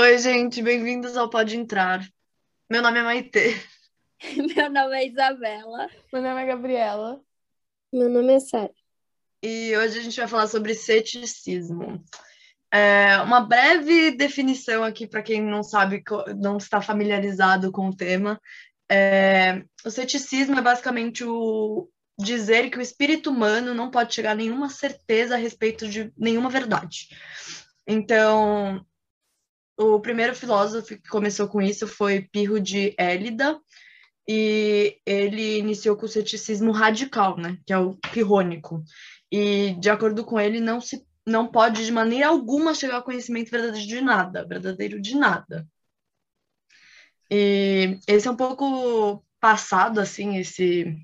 Oi, gente, bem-vindos ao Pode Entrar. Meu nome é Maitê. Meu nome é Isabela. Meu nome é Gabriela. Meu nome é Sara. E hoje a gente vai falar sobre ceticismo. É uma breve definição aqui para quem não sabe, não está familiarizado com o tema. É, o ceticismo é basicamente o dizer que o espírito humano não pode chegar a nenhuma certeza a respeito de nenhuma verdade. Então, o primeiro filósofo que começou com isso foi Pirro de Élida, e ele iniciou com o ceticismo radical, né, que é o pirrônico. E, de acordo com ele, não se não pode de maneira alguma chegar ao conhecimento verdadeiro de nada, verdadeiro de nada. E esse é um pouco passado, assim, esse,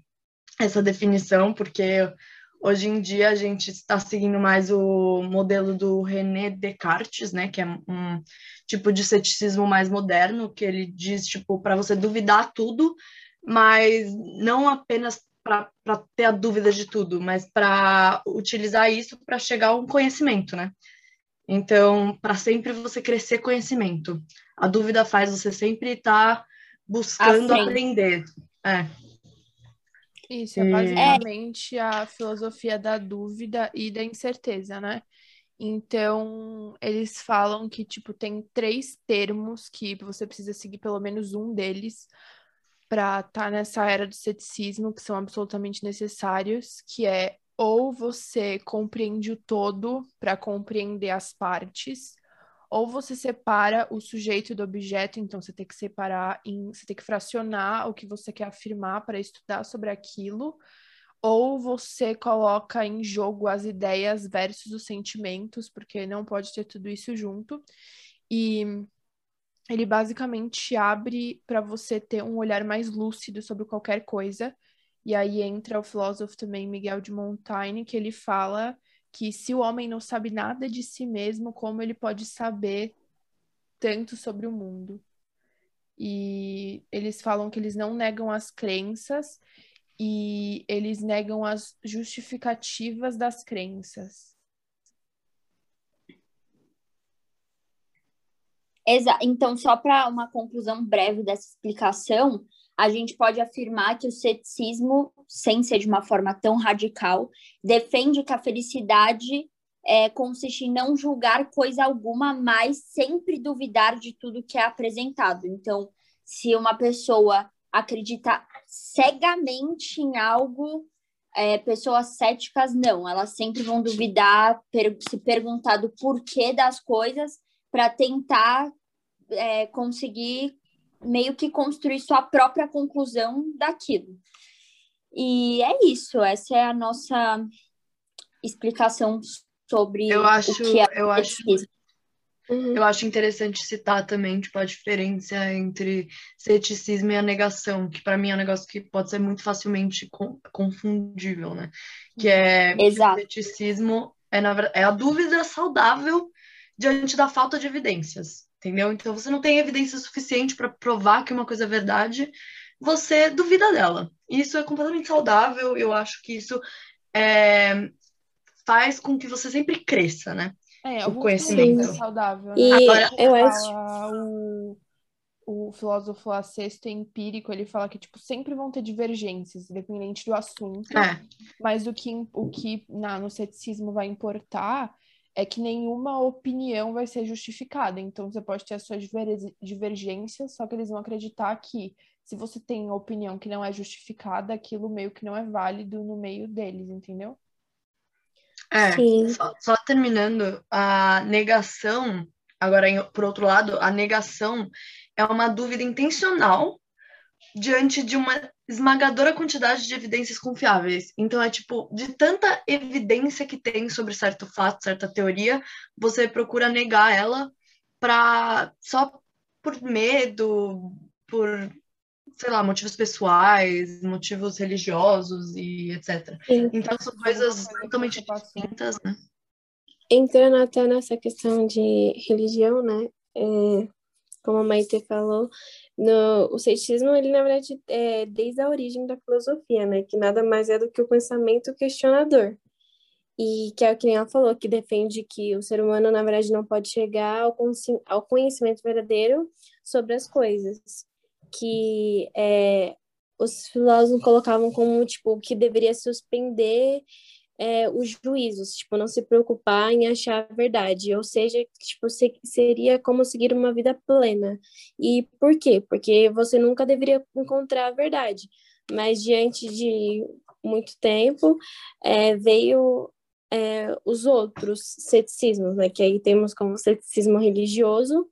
essa definição, porque hoje em dia a gente está seguindo mais o modelo do René Descartes, né, que é um tipo de ceticismo mais moderno, que ele diz, tipo, para você duvidar tudo, mas não apenas para ter a dúvida de tudo, mas para utilizar isso para chegar a um conhecimento, né? Então, para sempre você crescer conhecimento. A dúvida faz você sempre estar tá buscando aprender. É. Isso, é basicamente a filosofia da dúvida e da incerteza, né? Então, eles falam que, tipo, tem três termos que você precisa seguir pelo menos um deles para estar tá nessa era do ceticismo, que são absolutamente necessários, que é ou você compreende o todo para compreender as partes, ou você separa o sujeito do objeto, então você tem que separar, em, você tem que fracionar o que você quer afirmar para estudar sobre aquilo, ou você coloca em jogo as ideias versus os sentimentos, porque não pode ter tudo isso junto. E ele basicamente abre para você ter um olhar mais lúcido sobre qualquer coisa. E aí entra o filósofo também Miguel de Montaigne, que ele fala que se o homem não sabe nada de si mesmo, como ele pode saber tanto sobre o mundo? E eles falam que eles não negam as crenças e eles negam as justificativas das crenças. Exa então, só para uma conclusão breve dessa explicação, a gente pode afirmar que o ceticismo, sem ser de uma forma tão radical, defende que a felicidade é, consiste em não julgar coisa alguma, mas sempre duvidar de tudo que é apresentado. Então, se uma pessoa acredita cegamente em algo, é, pessoas céticas não, elas sempre vão duvidar, per se perguntar do porquê das coisas para tentar é, conseguir meio que construir sua própria conclusão daquilo. E é isso, essa é a nossa explicação sobre eu acho, o que é eu acho, uhum. eu acho interessante citar também tipo, a diferença entre ceticismo e a negação, que para mim é um negócio que pode ser muito facilmente confundível, né? Que é Exato. o ceticismo é, na, é a dúvida saudável diante da falta de evidências, entendeu? Então você não tem evidência suficiente para provar que uma coisa é verdade, você duvida dela. Isso é completamente saudável, eu acho que isso é, faz com que você sempre cresça, né? É, o conhecimento é saudável. Né? E Agora, eu acho o, o filósofo sexto empírico, ele fala que tipo sempre vão ter divergências, independente do assunto. É. Mas o que o que na, no ceticismo vai importar é que nenhuma opinião vai ser justificada. Então, você pode ter as suas divergências, só que eles vão acreditar que se você tem opinião que não é justificada, aquilo meio que não é válido no meio deles, entendeu? É, só, só, terminando, a negação, agora, por outro lado, a negação é uma dúvida intencional diante de uma esmagadora quantidade de evidências confiáveis. Então é tipo, de tanta evidência que tem sobre certo fato, certa teoria, você procura negar ela para só por medo, por sei lá, motivos pessoais, motivos religiosos e etc. Sim. Então são coisas totalmente distintas, né? Entrando até nessa questão de religião, né? É, como a Maite falou, no, o ceticismo, ele na verdade é desde a origem da filosofia, né, que nada mais é do que o pensamento questionador. e que é o que ela falou, que defende que o ser humano, na verdade, não pode chegar ao, ao conhecimento verdadeiro sobre as coisas, que é, os filósofos colocavam como, tipo, que deveria suspender é, os juízos, tipo, não se preocupar em achar a verdade, ou seja, tipo, se, seria como seguir uma vida plena. E por quê? Porque você nunca deveria encontrar a verdade, mas diante de muito tempo é, veio é, os outros ceticismos, né, que aí temos como ceticismo religioso,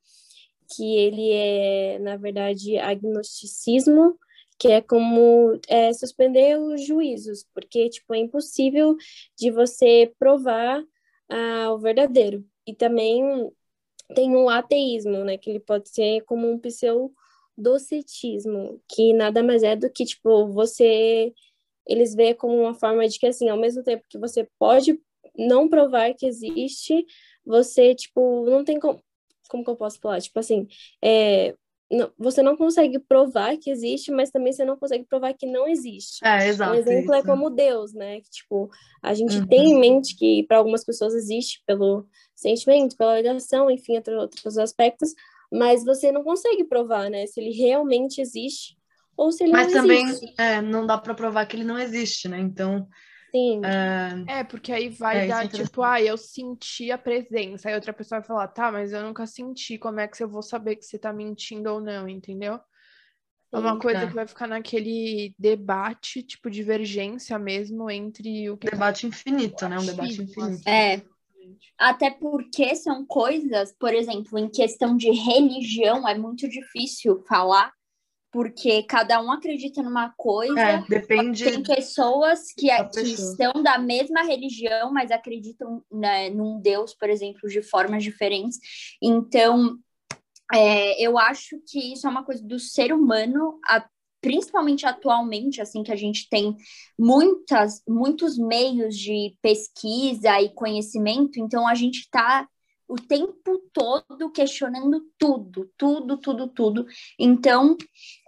que ele é, na verdade, agnosticismo, que é como é, suspender os juízos, porque tipo é impossível de você provar ah, o verdadeiro. E também tem o ateísmo, né, que ele pode ser como um pseudocetismo, que nada mais é do que tipo você eles veem como uma forma de que assim, ao mesmo tempo que você pode não provar que existe, você tipo não tem como como que eu posso falar? Tipo assim, é, não, você não consegue provar que existe, mas também você não consegue provar que não existe. É, exato. Um exemplo é isso. é como Deus, né? Que, tipo, a gente uhum. tem em mente que para algumas pessoas existe pelo sentimento, pela ligação, enfim, entre outros aspectos, mas você não consegue provar, né? Se ele realmente existe ou se ele mas não existe. Mas também é, não dá para provar que ele não existe, né? Então, Sim. É, é porque aí vai é, dar, tipo, ah, eu senti a presença. Aí outra pessoa vai falar, tá, mas eu nunca senti. Como é que eu vou saber que você tá mentindo ou não, entendeu? É uma coisa tá. que vai ficar naquele debate, tipo, divergência mesmo entre o que. Debate infinito, né? Um debate infinito. É. Até porque são coisas, por exemplo, em questão de religião, é muito difícil falar porque cada um acredita numa coisa. É, depende. Tem pessoas que, é, que são da mesma religião, mas acreditam né, num Deus, por exemplo, de formas diferentes. Então, é, eu acho que isso é uma coisa do ser humano, a, principalmente atualmente, assim, que a gente tem muitas, muitos meios de pesquisa e conhecimento, então a gente está o tempo todo questionando tudo, tudo, tudo, tudo. Então,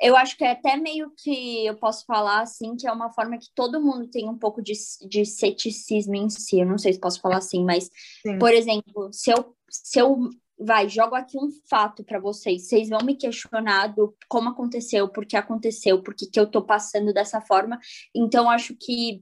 eu acho que é até meio que eu posso falar assim, que é uma forma que todo mundo tem um pouco de, de ceticismo em si. Eu não sei se posso falar assim, mas, Sim. por exemplo, se eu, se eu vai, jogo aqui um fato para vocês. Vocês vão me questionar do como aconteceu, por que aconteceu, por que, que eu tô passando dessa forma. Então, acho que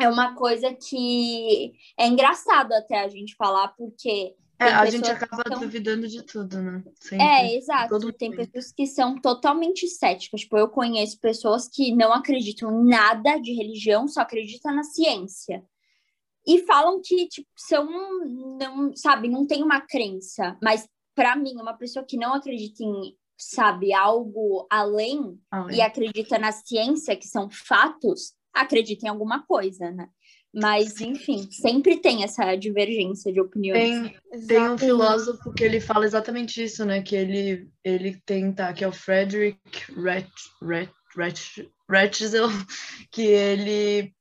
é uma coisa que é engraçado até a gente falar, porque é, a gente acaba são... duvidando de tudo, né? Sempre. É, exato. Todo tem pessoas que são totalmente céticas. Tipo, eu conheço pessoas que não acreditam em nada de religião, só acreditam na ciência. E falam que, tipo, são, não, sabe, não tem uma crença. Mas, para mim, uma pessoa que não acredita em, sabe, algo além, além. e acredita na ciência, que são fatos, acredita em alguma coisa, né? Mas, enfim, sempre tem essa divergência de opiniões. Tem, tem um filósofo que ele fala exatamente isso, né? Que ele, ele tenta, que é o Frederick Ratzel, que ele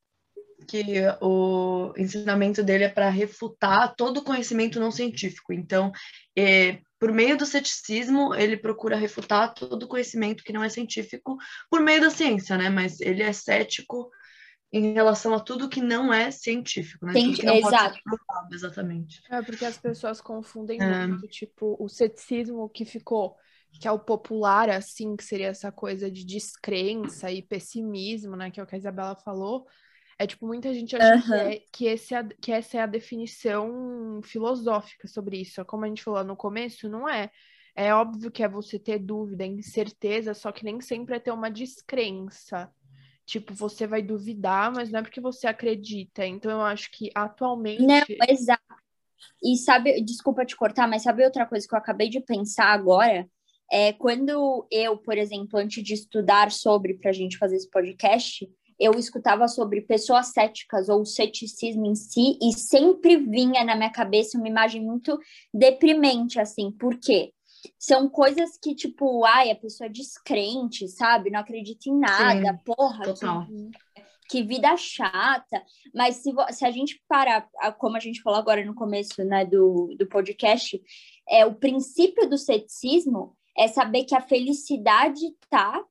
que o ensinamento dele é para refutar todo o conhecimento não científico. Então, é, por meio do ceticismo, ele procura refutar todo o conhecimento que não é científico por meio da ciência, né? Mas ele é cético em relação a tudo que não é científico, né? Tem, que não exato. Provado, exatamente. É porque as pessoas confundem é. muito, tipo, o ceticismo que ficou, que é o popular, assim, que seria essa coisa de descrença e pessimismo, né? Que é o que a Isabela falou. É tipo, muita gente acha uhum. que, é, que, esse é, que essa é a definição filosófica sobre isso. Como a gente falou no começo, não é. É óbvio que é você ter dúvida, incerteza, só que nem sempre é ter uma descrença. Tipo, você vai duvidar, mas não é porque você acredita. Então, eu acho que atualmente. Não, exato. E sabe, desculpa te cortar, mas sabe outra coisa que eu acabei de pensar agora? É quando eu, por exemplo, antes de estudar sobre para a gente fazer esse podcast, eu escutava sobre pessoas céticas ou ceticismo em si e sempre vinha na minha cabeça uma imagem muito deprimente, assim. Por quê? São coisas que, tipo, ai, a pessoa é descrente, sabe? Não acredita em nada, Sim, porra. Total. Que, que vida chata. Mas se, se a gente parar, como a gente falou agora no começo né, do, do podcast, é o princípio do ceticismo é saber que a felicidade tá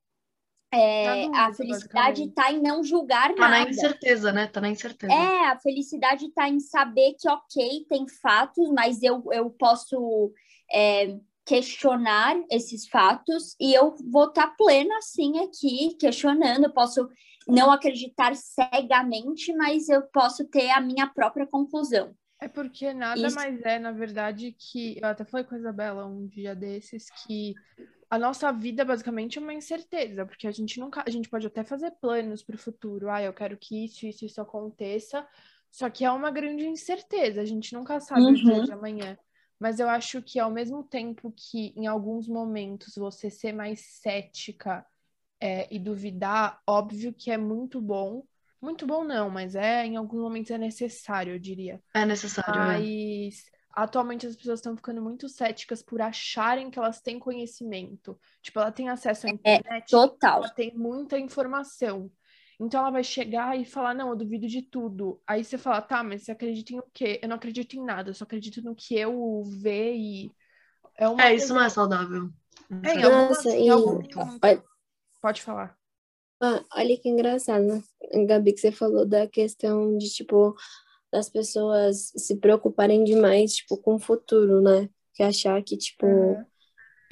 É, dúvida, a felicidade está em não julgar tá nada. Tá na incerteza, né? Tá na incerteza. É, a felicidade está em saber que, ok, tem fatos, mas eu, eu posso é, questionar esses fatos e eu vou estar tá plena, assim, aqui, questionando. Eu posso não acreditar cegamente, mas eu posso ter a minha própria conclusão. É porque nada Isso... mais é, na verdade, que. Eu até falei com a Isabela um dia desses que a nossa vida basicamente é uma incerteza, porque a gente nunca, a gente pode até fazer planos para o futuro. Ah, eu quero que isso, isso, isso aconteça. Só que é uma grande incerteza, a gente nunca sabe uhum. o dia uhum. de amanhã. Mas eu acho que ao mesmo tempo que em alguns momentos você ser mais cética é, e duvidar, óbvio que é muito bom. Muito bom não, mas é em alguns momentos é necessário, eu diria. É necessário. É. Mas é atualmente as pessoas estão ficando muito céticas por acharem que elas têm conhecimento. Tipo, ela tem acesso à é, internet, é, total. ela tem muita informação. Então ela vai chegar e falar: Não, eu duvido de tudo. Aí você fala: Tá, mas você acredita em o quê? Eu não acredito em nada, eu só acredito no que eu ver e. É, uma é isso não é saudável. É, em Nossa, e... algum... Pode falar. Ah, olha que engraçado, Gabi, que você falou da questão de, tipo, das pessoas se preocuparem demais, tipo, com o futuro, né? Que achar que, tipo. Uhum.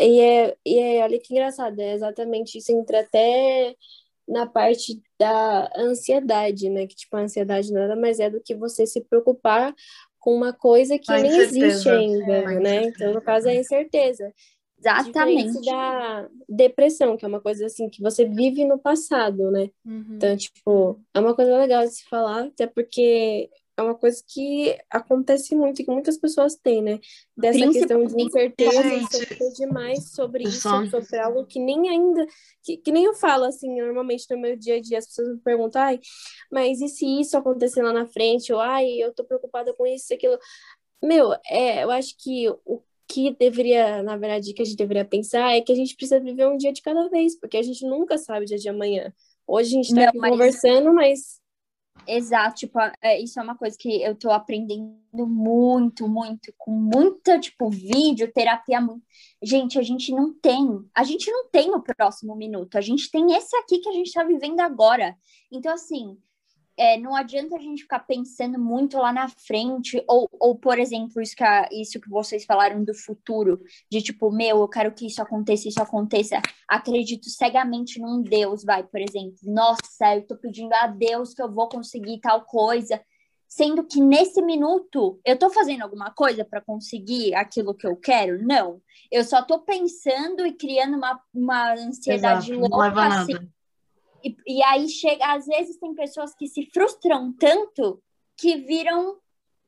E, é, e é, olha que engraçado, é exatamente isso, entra até na parte da ansiedade, né? Que, tipo, a ansiedade nada mais é do que você se preocupar com uma coisa que nem existe ainda, é, né? Então, no caso, é a incerteza. Exatamente. da depressão, que é uma coisa assim que você vive no passado, né? Uhum. Então, tipo, é uma coisa legal de se falar, até porque é uma coisa que acontece muito e que muitas pessoas têm, né? Dessa questão de incerteza, incerteza demais sobre isso, sobre algo que nem ainda, que, que nem eu falo, assim, normalmente no meu dia a dia, as pessoas me perguntam, ai, mas e se isso acontecer lá na frente? Ou, ai, eu tô preocupada com isso, aquilo. Meu, é, eu acho que o que deveria, na verdade, que a gente deveria pensar é que a gente precisa viver um dia de cada vez, porque a gente nunca sabe o dia de amanhã. Hoje a gente tá mas... conversando, mas Exato, tipo, é, isso é uma coisa que eu tô aprendendo muito, muito, com muita, tipo, vídeo, terapia. Gente, a gente não tem, a gente não tem o próximo minuto, a gente tem esse aqui que a gente tá vivendo agora. Então, assim, é, não adianta a gente ficar pensando muito lá na frente, ou, ou por exemplo, isso que, a, isso que vocês falaram do futuro, de tipo, meu, eu quero que isso aconteça, isso aconteça. Acredito cegamente num Deus, vai, por exemplo. Nossa, eu tô pedindo a Deus que eu vou conseguir tal coisa. Sendo que nesse minuto eu tô fazendo alguma coisa para conseguir aquilo que eu quero? Não. Eu só tô pensando e criando uma, uma ansiedade Exato, louca assim e, e aí chega, às vezes tem pessoas que se frustram tanto que viram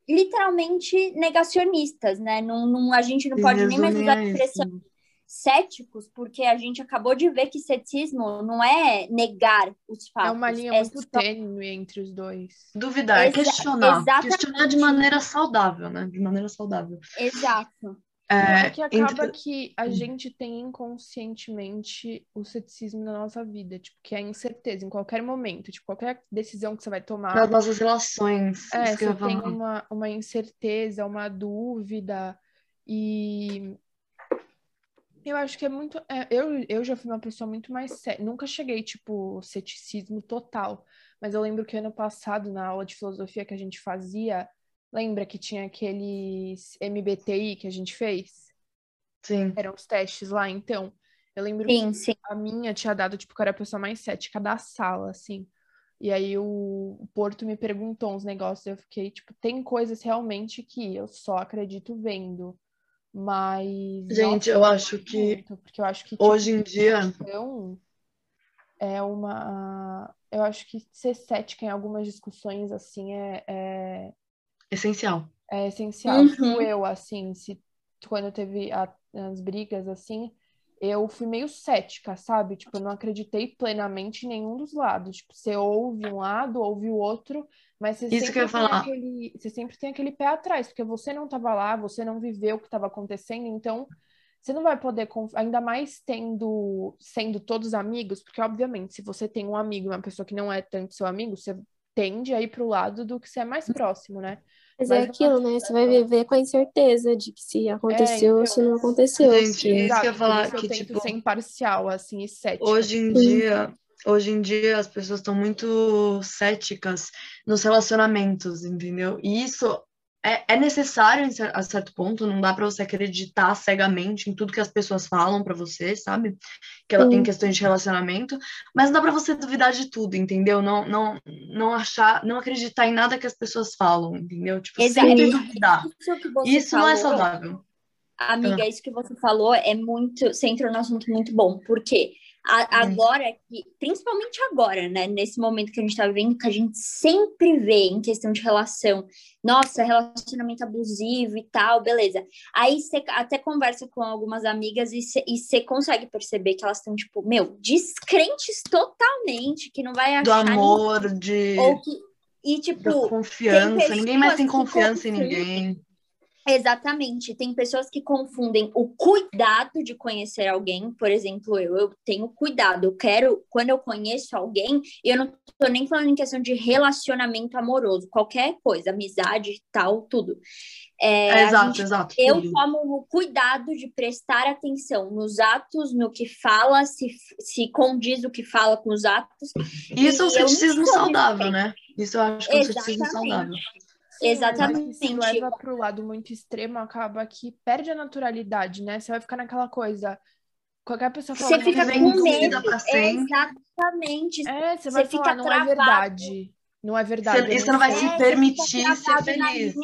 literalmente negacionistas, né? Não, não, a gente não pode nem mais usar a expressão céticos, porque a gente acabou de ver que ceticismo não é negar os fatos. É uma linha é muito só... tênue entre os dois. Duvidar, Exa questionar. Exatamente. Questionar de maneira saudável, né? De maneira saudável. Exato. É, que acaba entre... que a gente tem inconscientemente o ceticismo na nossa vida, tipo, que é a incerteza em qualquer momento, tipo, qualquer decisão que você vai tomar. Nas nossas relações. É, você tem uma, uma incerteza, uma dúvida, e eu acho que é muito. É, eu, eu já fui uma pessoa muito mais séria. Nunca cheguei, tipo, ceticismo total. Mas eu lembro que ano passado, na aula de filosofia que a gente fazia, Lembra que tinha aqueles MBTI que a gente fez? Sim. Eram os testes lá, então. Eu lembro sim, que sim. a minha tinha dado, tipo, que eu era a pessoa mais cética da sala, assim. E aí o, Porto me perguntou uns negócios, eu fiquei, tipo, tem coisas realmente que eu só acredito vendo. Mas. Gente, eu acho que. Muito, porque eu acho que. Tipo, hoje em dia. Então, é uma. Eu acho que ser cética em algumas discussões, assim, é, é essencial. É essencial. Tipo, uhum. eu, assim, se quando teve a, as brigas, assim, eu fui meio cética, sabe? Tipo, eu não acreditei plenamente em nenhum dos lados. Tipo, você ouve um lado, ouve o outro, mas você, Isso sempre, que eu tem falar. Aquele, você sempre tem aquele pé atrás, porque você não estava lá, você não viveu o que estava acontecendo, então você não vai poder, ainda mais tendo, sendo todos amigos, porque obviamente, se você tem um amigo, uma pessoa que não é tanto seu amigo, você tende a ir pro lado do que você é mais próximo, né? Mas, é aquilo, né? Você vai viver com a incerteza de que se aconteceu ou é, então, se não aconteceu. Gente, isso que eu ia falar que, eu tipo, ser imparcial, assim, e cética. Hoje em dia, hoje em dia as pessoas estão muito céticas nos relacionamentos, entendeu? E isso é, é necessário a certo ponto, não dá para você acreditar cegamente em tudo que as pessoas falam para você, sabe? Que ela, em questões de relacionamento, mas não dá para você duvidar de tudo, entendeu? Não, não, não achar, não acreditar em nada que as pessoas falam, entendeu? Tipo, Exato. sempre duvidar. Isso, Isso falou, não é saudável. Amiga, ah. isso que você falou é muito, você entrou num assunto muito bom, porque a, agora, que, principalmente agora, né? Nesse momento que a gente tá vivendo, que a gente sempre vê em questão de relação, nossa, relacionamento abusivo e tal, beleza. Aí você até conversa com algumas amigas e você consegue perceber que elas estão, tipo, meu, descrentes totalmente, que não vai achar. Do amor, ninguém, de. Ou que, e, tipo. confiança, ninguém mais tem confiança em ninguém. Exatamente. Tem pessoas que confundem o cuidado de conhecer alguém, por exemplo, eu, eu tenho cuidado, eu quero, quando eu conheço alguém, eu não tô nem falando em questão de relacionamento amoroso, qualquer coisa, amizade, tal, tudo. É, exato, gente, exato. Eu tomo o cuidado de prestar atenção nos atos, no que fala, se, se condiz o que fala com os atos. Isso é um ceticismo saudável, né? Isso eu acho que é um ceticismo saudável. Exatamente. se leva para o lado muito extremo, acaba que perde a naturalidade, né? Você vai ficar naquela coisa. Qualquer pessoa fala Você fica com medo. Exatamente. É, você vai você falar, não é verdade. Não é verdade. Você, isso não vai se permitir ser feliz.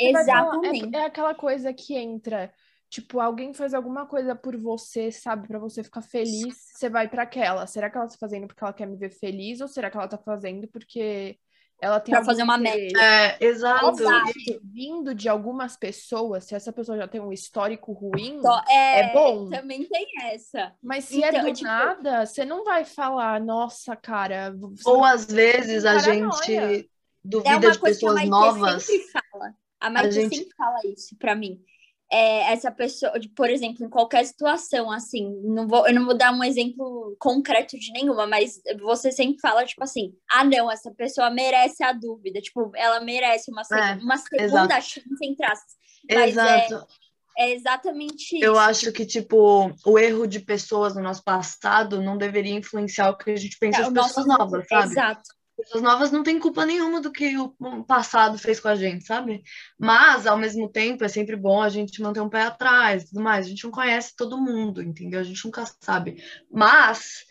Exatamente. É, é aquela coisa que entra. Tipo, alguém faz alguma coisa por você, sabe, para você ficar feliz, você vai para aquela. Será que ela tá fazendo porque ela quer me ver feliz ou será que ela tá fazendo porque ela tem pra fazer uma média. É, exato. Vindo de algumas pessoas, se essa pessoa já tem um histórico ruim, é, é bom. Também tem essa. Mas se é então, é do tipo... nada, você não vai falar, nossa, cara. Ou às vezes a gente duvida é de pessoas novas. Sempre fala. A Maite gente... sempre fala isso pra mim é, essa pessoa, por exemplo, em qualquer situação, assim, não vou, eu não vou dar um exemplo concreto de nenhuma, mas você sempre fala, tipo assim, ah, não, essa pessoa merece a dúvida, tipo, ela merece uma, é, uma segunda exato. chance, aspas. Mas é, exato. É, é exatamente isso. Eu acho que, tipo, o erro de pessoas no nosso passado não deveria influenciar o que a gente pensa é, das pessoas nosso... novas, sabe? Exato pessoas novas não têm culpa nenhuma do que o passado fez com a gente, sabe? Mas, ao mesmo tempo, é sempre bom a gente manter um pé atrás e tudo mais. A gente não conhece todo mundo, entendeu? A gente nunca sabe. Mas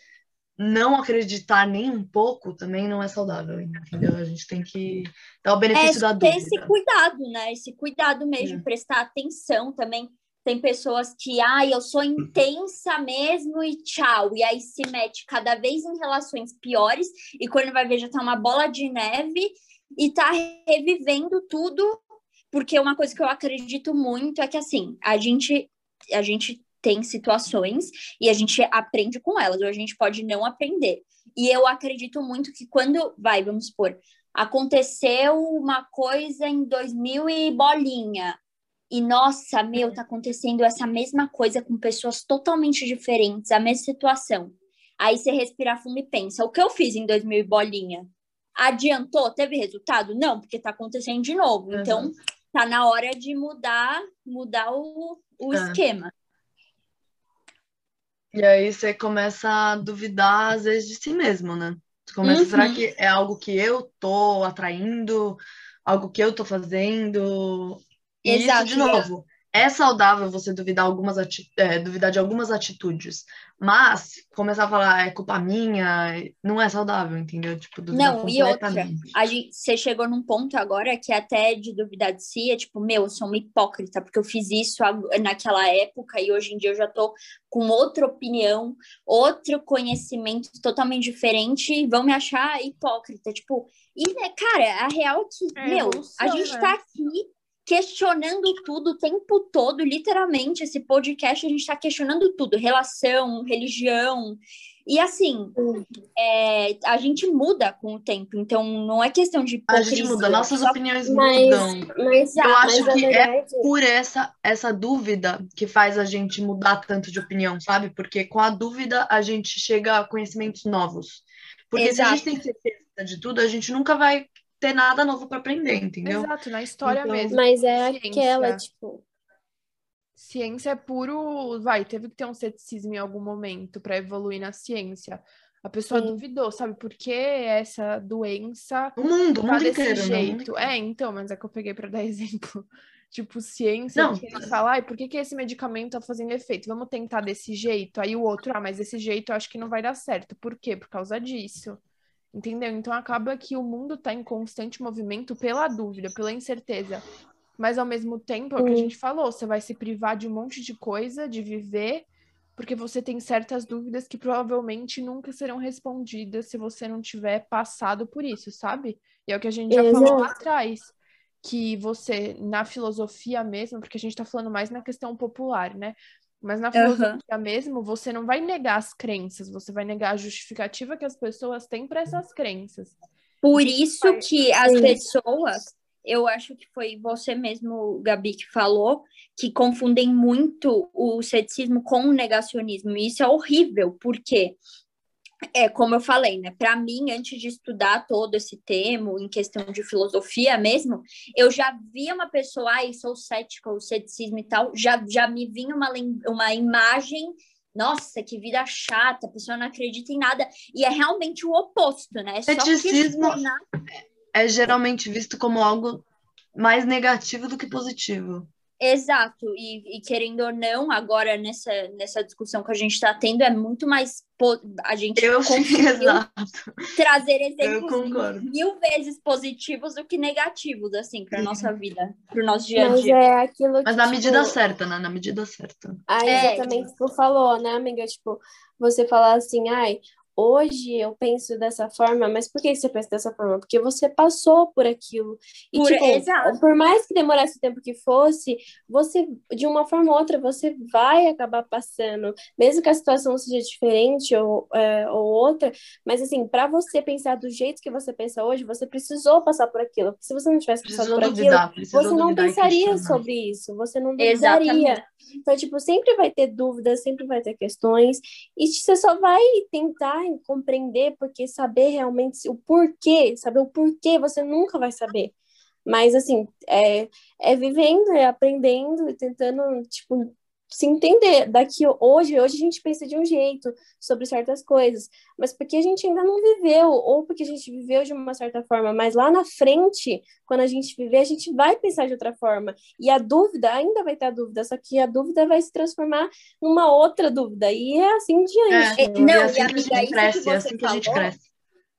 não acreditar nem um pouco também não é saudável, entendeu? A gente tem que dar o benefício é, da dúvida. Ter esse cuidado, né? Esse cuidado mesmo, é. prestar atenção também tem pessoas que, ah, eu sou intensa mesmo e tchau. E aí se mete cada vez em relações piores e quando vai ver já tá uma bola de neve e tá revivendo tudo. Porque uma coisa que eu acredito muito é que assim, a gente a gente tem situações e a gente aprende com elas, ou a gente pode não aprender. E eu acredito muito que quando vai, vamos supor, aconteceu uma coisa em 2000 e bolinha, e nossa, meu, tá acontecendo essa mesma coisa com pessoas totalmente diferentes, a mesma situação. Aí você respira fundo e pensa: o que eu fiz em 2000 bolinha? Adiantou? Teve resultado? Não, porque tá acontecendo de novo. Uhum. Então, tá na hora de mudar, mudar o, o é. esquema. E aí você começa a duvidar, às vezes, de si mesmo, né? Você começa, uhum. será que é algo que eu tô atraindo? Algo que eu tô fazendo? E Exato. isso, de novo, é saudável você duvidar, algumas é, duvidar de algumas atitudes, mas começar a falar é culpa minha, não é saudável, entendeu? Tipo, não, e outra, a gente, você chegou num ponto agora que até de duvidar de si é tipo, meu, eu sou uma hipócrita, porque eu fiz isso naquela época e hoje em dia eu já tô com outra opinião, outro conhecimento totalmente diferente e vão me achar hipócrita, tipo, e, né, cara, a real é que, é meu, a gente né? tá aqui questionando tudo o tempo todo, literalmente, esse podcast a gente está questionando tudo, relação, religião, e assim, é, a gente muda com o tempo, então não é questão de. A gente muda, nossas só... opiniões mas, mudam. Mas, Eu acho que é verdade... é por essa, essa dúvida que faz a gente mudar tanto de opinião, sabe? Porque com a dúvida a gente chega a conhecimentos novos. Porque Exato. se a gente tem certeza de tudo, a gente nunca vai ter nada novo para aprender, entendeu? Exato, na história então, mesmo. Mas é ciência. aquela, tipo. ciência é puro. Vai, teve que ter um ceticismo em algum momento para evoluir na ciência. A pessoa Sim. duvidou, sabe? Por que essa doença. O mundo, o tá mundo desse inteiro. jeito. É, então, mas é que eu peguei para dar exemplo. Tipo, ciência, não. que falam, ai, por que, que esse medicamento tá fazendo efeito? Vamos tentar desse jeito. Aí o outro, ah, mas desse jeito eu acho que não vai dar certo. Por quê? Por causa disso. Entendeu? Então acaba que o mundo tá em constante movimento pela dúvida, pela incerteza. Mas ao mesmo tempo, é o que a gente falou, você vai se privar de um monte de coisa, de viver, porque você tem certas dúvidas que provavelmente nunca serão respondidas se você não tiver passado por isso, sabe? E é o que a gente já Exato. falou lá atrás que você, na filosofia mesmo, porque a gente está falando mais na questão popular, né? Mas na filosofia uhum. mesmo, você não vai negar as crenças, você vai negar a justificativa que as pessoas têm para essas crenças. Por isso que as pessoas, eu acho que foi você mesmo, Gabi, que falou, que confundem muito o ceticismo com o negacionismo. E isso é horrível, porque é, como eu falei, né? Para mim, antes de estudar todo esse termo, em questão de filosofia mesmo, eu já via uma pessoa, ai, sou cética, o ceticismo e tal, já, já me vinha uma, uma imagem, nossa, que vida chata, a pessoa não acredita em nada, e é realmente o oposto, né? É ceticismo é geralmente visto como algo mais negativo do que positivo. Exato, e, e, querendo ou não, agora nessa, nessa discussão que a gente está tendo, é muito mais. A gente Eu exato. trazer exemplos mil vezes positivos do que negativos, assim, para nossa vida, para o nosso dia a dia. Mas, é aquilo que, Mas na tipo... medida certa, né? Na medida certa. Ah, exatamente é, tipo... tu falou, né, amiga? Tipo, você falar assim, ai, hoje eu penso dessa forma, mas por que você pensa dessa forma? Porque você passou por aquilo. E, por, tipo, por mais que demorasse o tempo que fosse, você, de uma forma ou outra, você vai acabar passando, mesmo que a situação seja diferente ou, é, ou outra, mas assim, para você pensar do jeito que você pensa hoje, você precisou passar por aquilo. Se você não tivesse passado por duvidar, aquilo, você não pensaria sobre isso, você não duvidaria. Então, tipo, sempre vai ter dúvidas, sempre vai ter questões, e você só vai tentar compreender, porque saber realmente o porquê, saber o porquê, você nunca vai saber. Mas, assim, é, é vivendo, é aprendendo e tentando, tipo, se entender. Daqui hoje, hoje a gente pensa de um jeito sobre certas coisas, mas porque a gente ainda não viveu, ou porque a gente viveu de uma certa forma, mas lá na frente, quando a gente viver, a gente vai pensar de outra forma. E a dúvida ainda vai ter a dúvida, só que a dúvida vai se transformar numa outra dúvida. E é assim diante. É, não, é assim e amiga, que cresce, é assim que a gente cresce.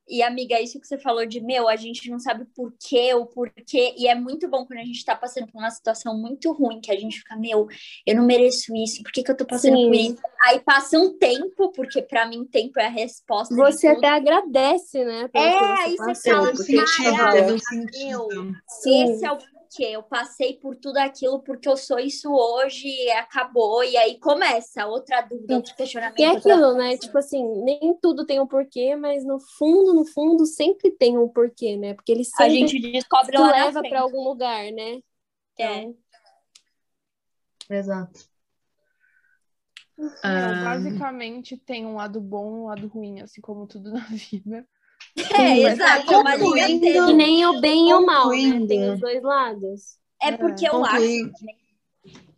E, amiga, isso que você falou de, meu, a gente não sabe o porquê, o porquê. E é muito bom quando a gente tá passando por uma situação muito ruim, que a gente fica, meu, eu não mereço isso, por que, que eu tô passando Sim. por isso? Aí passa um tempo, porque para mim tempo é a resposta. Você até agradece, né? É, aí você fala, cara, Sim. esse é o que eu passei por tudo aquilo porque eu sou isso hoje e acabou. E aí começa outra dúvida, outro questionamento. E é aquilo, né? Tipo assim, nem tudo tem um porquê, mas no fundo, no fundo, sempre tem um porquê, né? Porque ele sempre a gente descobre lá leva para algum lugar, né? É. Então... Exato. É, basicamente tem um lado bom e um lado ruim, assim como tudo na vida. É, exato. É uma linha Que nem o bem e o mal, né? Tem os dois lados. É porque eu acho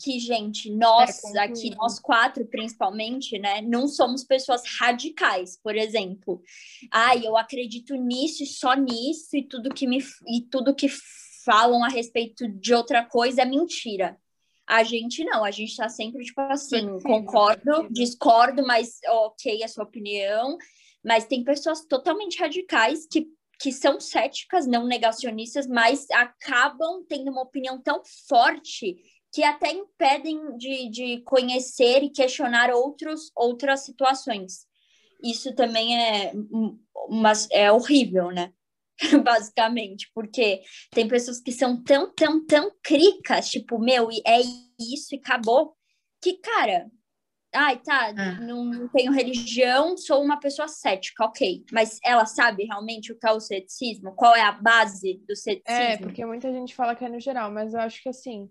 que, gente, nós é, aqui, nós quatro principalmente, né, não somos pessoas radicais, por exemplo. Ai, eu acredito nisso e só nisso, e tudo que me e tudo que falam a respeito de outra coisa é mentira. A gente não, a gente tá sempre tipo assim, concordo, discordo, mas ok, a sua opinião, mas tem pessoas totalmente radicais que, que são céticas, não negacionistas, mas acabam tendo uma opinião tão forte que até impedem de, de conhecer e questionar outros, outras situações. Isso também é, uma, é horrível, né? Basicamente, porque tem pessoas que são tão, tão, tão cricas, tipo, meu, é isso e acabou, que, cara, Ai, tá, é. não, não, tenho religião, sou uma pessoa cética, ok. Mas ela sabe realmente o que é o ceticismo? Qual é a base do ceticismo? É, porque muita gente fala que é no geral, mas eu acho que assim,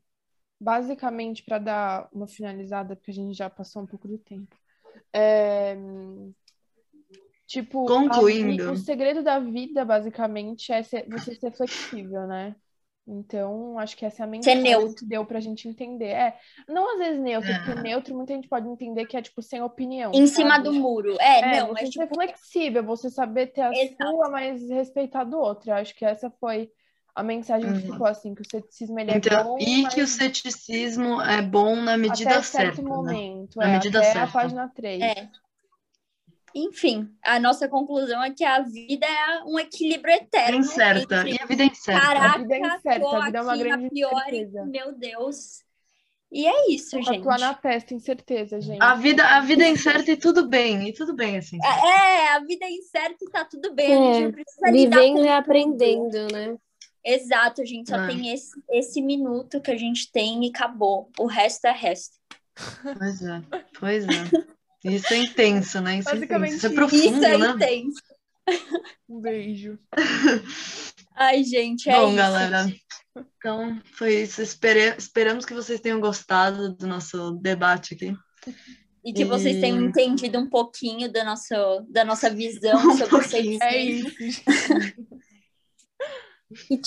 basicamente, para dar uma finalizada, porque a gente já passou um pouco do tempo. É... Tipo, concluindo. A, o segredo da vida, basicamente, é ser, você ser flexível, né? Então, acho que essa é a mensagem neutro. que deu pra gente entender. É, não às vezes neutro, É. porque neutro muita gente pode entender que é, tipo, sem opinião, Em cima sabe? do muro. É, É, não, você é ser tipo, flexível, você saber ter a Exato. sua, mas respeitar do outro. Eu acho que essa foi a mensagem que Uhum. ficou assim, que o ceticismo ele é Então, bom, e mas que o ceticismo é bom na medida até certo certa, né? momento, Na é, medida até a certa. página 3. É. Enfim, a nossa conclusão é que a vida é um equilíbrio eterno. Incerta. entre E a vida é incerta. Caraca, A vida é incerta, a vida é uma grande pior, incerteza. meu Deus. E é isso, gente. Tatuar na testa, incerteza, gente. A vida, a vida é incerta e tudo bem. E tudo bem, assim. É, a vida é incerta e tá tudo bem. a É, gente não precisa lidar com Vivendo e tudo. aprendendo, né? Exato, a gente só Ah. tem esse, esse minuto que a gente tem e acabou. O resto é resto. Pois é. Pois é. Isso é intenso, né? Isso é Basicamente intenso. Isso é profundo, Isso é né? intenso. Um beijo. Ai, gente, é Bom, isso. galera. Então, foi isso. Espere- Esperamos que vocês tenham gostado do nosso debate aqui. E que vocês E- tenham entendido um pouquinho da nossa, da nossa visão Um sobre o. É isso. E